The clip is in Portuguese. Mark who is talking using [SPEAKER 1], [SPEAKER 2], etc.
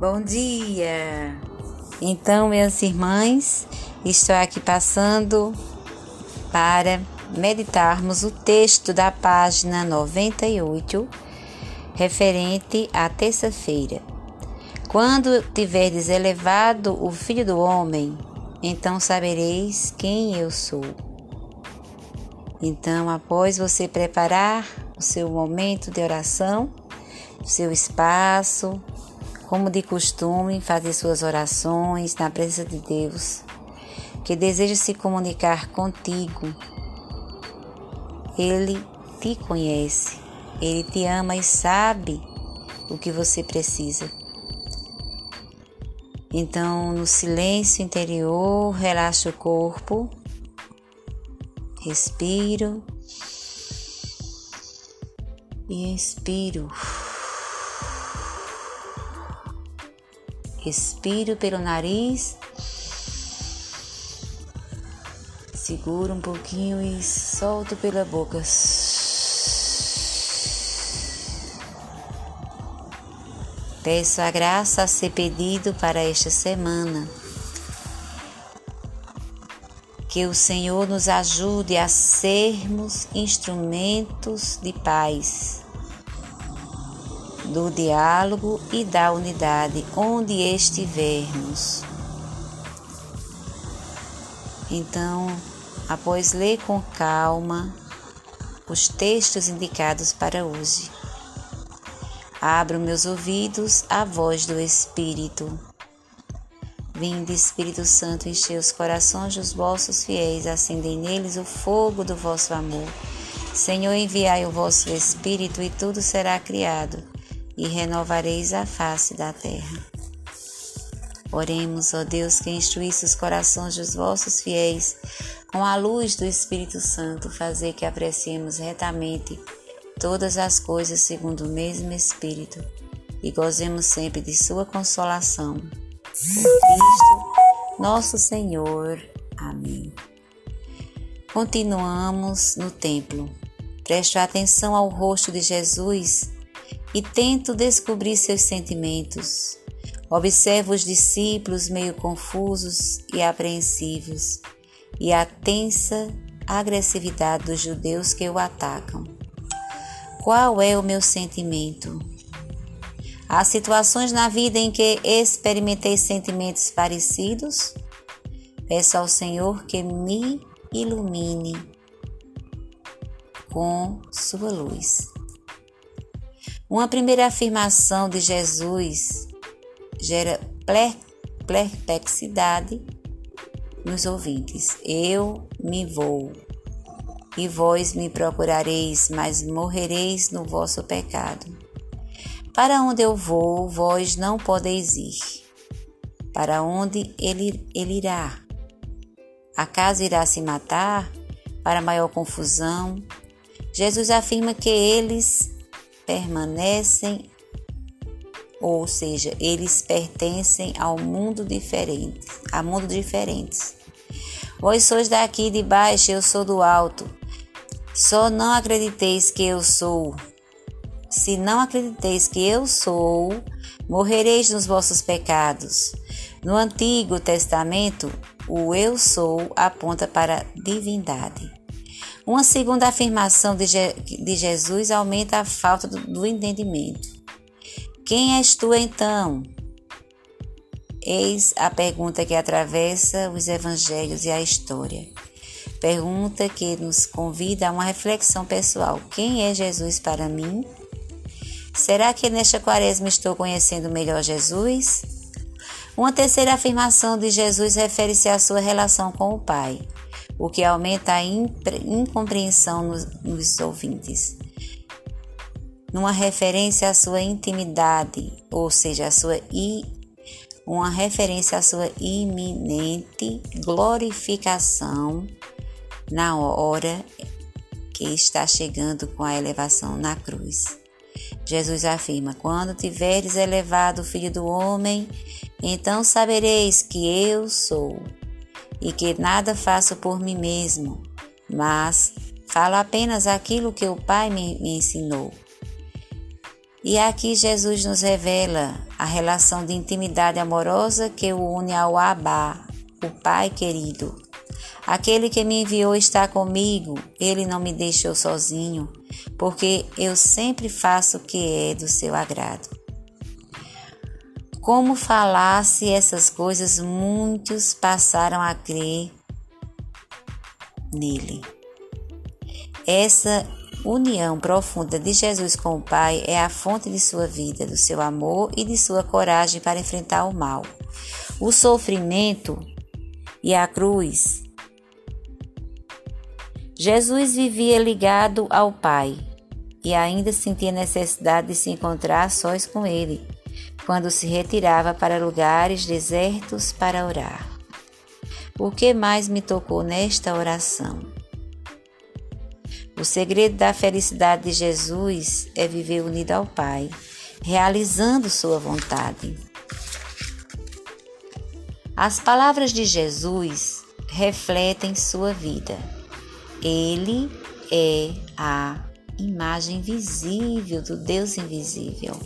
[SPEAKER 1] Bom dia! Então, minhas irmãs, estou aqui passando para meditarmos o texto da página 98, referente à terça-feira. Quando tiverdes elevado o Filho do Homem, então sabereis quem eu sou. Então, após você preparar o seu momento de oração, seu espaço, como de costume, fazer suas orações na presença de Deus, que deseja se comunicar contigo. Ele te conhece, ele te ama e sabe o que você precisa. Então, no silêncio interior, relaxa o corpo, respiro e Respiro pelo nariz. Seguro um pouquinho e solto pela boca. Peço a graça a ser pedido para esta semana. Que o Senhor nos ajude a sermos instrumentos de paz do diálogo e da unidade onde estivermos. Então, após ler com calma os textos indicados para hoje, abro meus ouvidos à voz do Espírito. Vinde, Espírito Santo, encher os corações dos vossos fiéis, acendei neles o fogo do vosso amor. Senhor, enviai o vosso Espírito e tudo será criado e renovareis a face da terra. Oremos, ó Deus, que instruísse os corações dos vossos fiéis com a luz do Espírito Santo, fazer que apreciemos retamente todas as coisas segundo o mesmo Espírito e gozemos sempre de Sua consolação. Por Cristo, nosso Senhor. Amém. Continuamos no templo. Preste atenção ao rosto de Jesus e tento descobrir seus sentimentos. Observo os discípulos meio confusos e apreensivos e a tensa agressividade dos judeus que o atacam. Qual é o meu sentimento? Há situações na vida em que experimentei sentimentos parecidos? Peço ao Senhor que me ilumine com sua luz. Uma primeira afirmação de Jesus gera perplexidade nos ouvintes. Eu me vou, e vós me procurareis, mas morrereis no vosso pecado. Para onde eu vou, vós não podeis ir. Para onde ele, ele irá? Acaso irá se matar? Para maior confusão? Jesus afirma que eles permanecem, ou seja, eles pertencem ao mundo diferente, a mundo diferentes. Vós sois daqui de baixo, eu sou do alto. Só não acrediteis que eu sou. Se não acrediteis que eu sou, morrereis nos vossos pecados. No Antigo Testamento, o eu sou aponta para divindade. Uma segunda afirmação de, Je de Jesus aumenta a falta do, do entendimento. Quem és tu então? Eis a pergunta que atravessa os evangelhos e a história. Pergunta que nos convida a uma reflexão pessoal. Quem é Jesus para mim? Será que nesta quaresma estou conhecendo melhor Jesus? Uma terceira afirmação de Jesus refere-se à sua relação com o Pai o que aumenta a incompreensão nos, nos ouvintes. Numa referência à sua intimidade, ou seja, à sua i, uma referência à sua iminente glorificação na hora que está chegando com a elevação na cruz. Jesus afirma: Quando tiveres elevado o Filho do Homem, então sabereis que eu sou e que nada faço por mim mesmo, mas falo apenas aquilo que o Pai me, me ensinou. E aqui Jesus nos revela a relação de intimidade amorosa que o une ao Abá, o Pai querido. Aquele que me enviou está comigo, ele não me deixou sozinho, porque eu sempre faço o que é do seu agrado. Como falasse essas coisas, muitos passaram a crer nele. Essa união profunda de Jesus com o Pai é a fonte de sua vida, do seu amor e de sua coragem para enfrentar o mal. O sofrimento e a cruz. Jesus vivia ligado ao Pai e ainda sentia necessidade de se encontrar sós com Ele, quando se retirava para lugares desertos para orar. O que mais me tocou nesta oração? O segredo da felicidade de Jesus é viver unido ao Pai, realizando Sua vontade. As palavras de Jesus refletem sua vida. Ele é a imagem visível do Deus invisível.